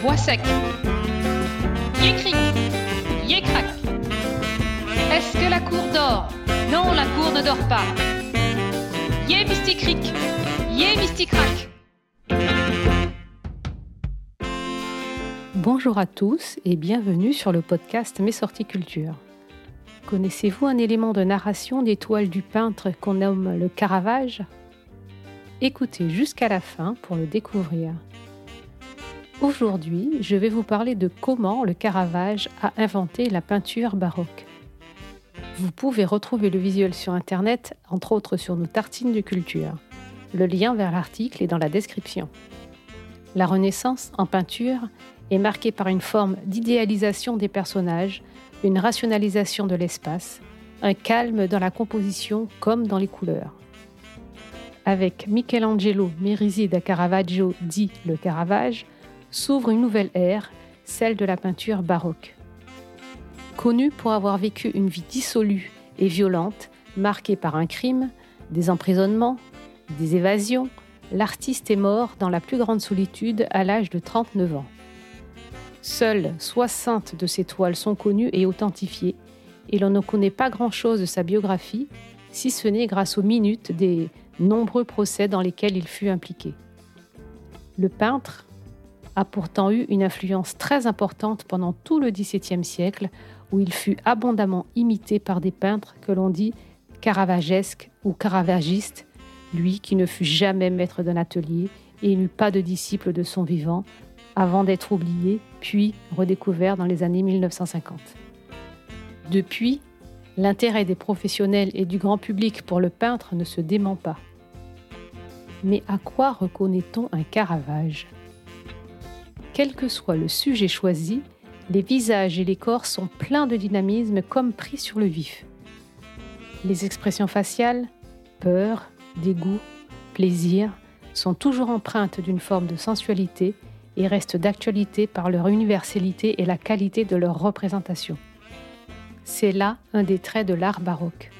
Voix sec. Yécrac. Est-ce que la cour dort? Non, la cour ne dort pas. Yé mysticric, yé mysticrac. Bonjour à tous et bienvenue sur le podcast Mes sorties culture. Connaissez-vous un élément de narration des toiles du peintre qu'on nomme le Caravage? Écoutez jusqu'à la fin pour le découvrir. Aujourd'hui, je vais vous parler de comment le Caravage a inventé la peinture baroque. Vous pouvez retrouver le visuel sur Internet, entre autres sur nos tartines de culture. Le lien vers l'article est dans la description. La Renaissance en peinture est marquée par une forme d'idéalisation des personnages, une rationalisation de l'espace, un calme dans la composition comme dans les couleurs. Avec Michelangelo Merisi da Caravaggio dit le Caravage, s'ouvre une nouvelle ère, celle de la peinture baroque. Connu pour avoir vécu une vie dissolue et violente, marquée par un crime, des emprisonnements, des évasions, l'artiste est mort dans la plus grande solitude à l'âge de 39 ans. Seules 60 de ses toiles sont connues et authentifiées, et l'on ne connaît pas grand-chose de sa biographie, si ce n'est grâce aux minutes des nombreux procès dans lesquels il fut impliqué. Le peintre a pourtant eu une influence très importante pendant tout le XVIIe siècle, où il fut abondamment imité par des peintres que l'on dit caravagesques ou caravagistes, lui qui ne fut jamais maître d'un atelier et n'eut pas de disciple de son vivant, avant d'être oublié, puis redécouvert dans les années 1950. Depuis, l'intérêt des professionnels et du grand public pour le peintre ne se dément pas. Mais à quoi reconnaît-on un Caravage? Quel que soit le sujet choisi, les visages et les corps sont pleins de dynamisme comme pris sur le vif. Les expressions faciales, peur, dégoût, plaisir, sont toujours empreintes d'une forme de sensualité et restent d'actualité par leur universalité et la qualité de leur représentation. C'est là un des traits de l'art baroque.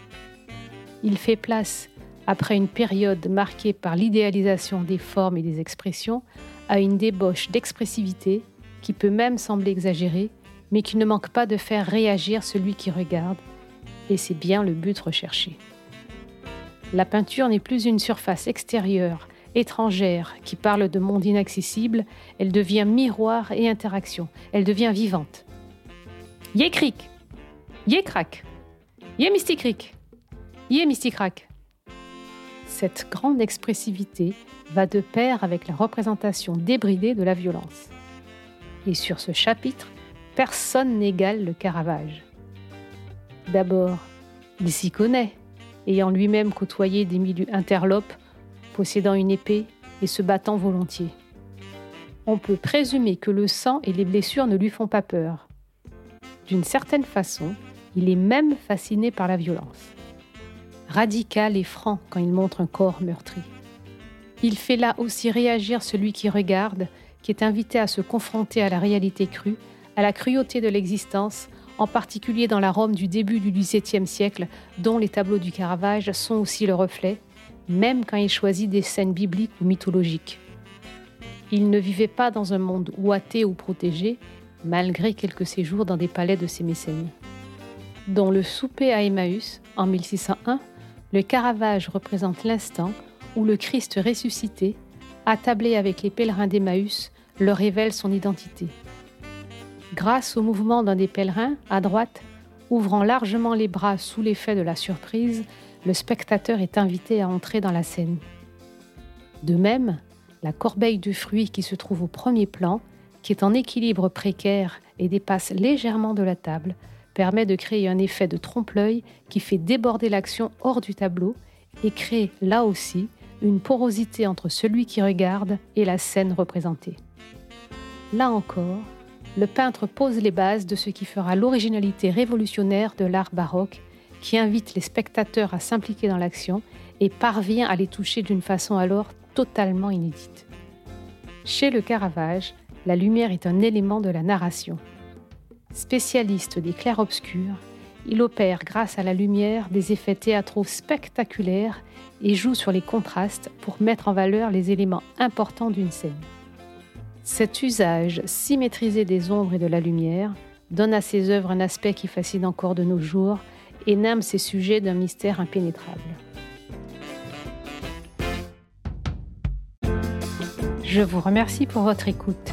Il fait place après une période marquée par l'idéalisation des formes et des expressions, à une débauche d'expressivité qui peut même sembler exagérée, mais qui ne manque pas de faire réagir celui qui regarde, et c'est bien le but recherché. La peinture n'est plus une surface extérieure, étrangère, qui parle de monde inaccessible, elle devient miroir et interaction, elle devient vivante. Yé cric Yé crac Yé mysticric Yé mysticrac cette grande expressivité va de pair avec la représentation débridée de la violence. Et sur ce chapitre, personne n'égale le Caravage. D'abord, il s'y connaît, ayant lui-même côtoyé des milieux interlopes, possédant une épée et se battant volontiers. On peut présumer que le sang et les blessures ne lui font pas peur. D'une certaine façon, il est même fasciné par la violence radical et franc quand il montre un corps meurtri. Il fait là aussi réagir celui qui regarde, qui est invité à se confronter à la réalité crue, à la cruauté de l'existence, en particulier dans la Rome du début du XVIIe siècle, dont les tableaux du Caravage sont aussi le reflet, même quand il choisit des scènes bibliques ou mythologiques. Il ne vivait pas dans un monde ouaté ou protégé, malgré quelques séjours dans des palais de ses mécènes. Dont le souper à Emmaüs, en 1601, le Caravage représente l'instant où le Christ ressuscité, attablé avec les pèlerins d'Emmaüs, leur révèle son identité. Grâce au mouvement d'un des pèlerins, à droite, ouvrant largement les bras sous l'effet de la surprise, le spectateur est invité à entrer dans la scène. De même, la corbeille de fruits qui se trouve au premier plan, qui est en équilibre précaire et dépasse légèrement de la table, permet de créer un effet de trompe-l'œil qui fait déborder l'action hors du tableau et crée là aussi une porosité entre celui qui regarde et la scène représentée. Là encore, le peintre pose les bases de ce qui fera l'originalité révolutionnaire de l'art baroque qui invite les spectateurs à s'impliquer dans l'action et parvient à les toucher d'une façon alors totalement inédite. Chez le Caravage, la lumière est un élément de la narration. Spécialiste des clairs-obscurs, il opère grâce à la lumière des effets théâtraux spectaculaires et joue sur les contrastes pour mettre en valeur les éléments importants d'une scène. Cet usage si maîtrisé des ombres et de la lumière donne à ses œuvres un aspect qui fascine encore de nos jours et nomme ses sujets d'un mystère impénétrable. Je vous remercie pour votre écoute.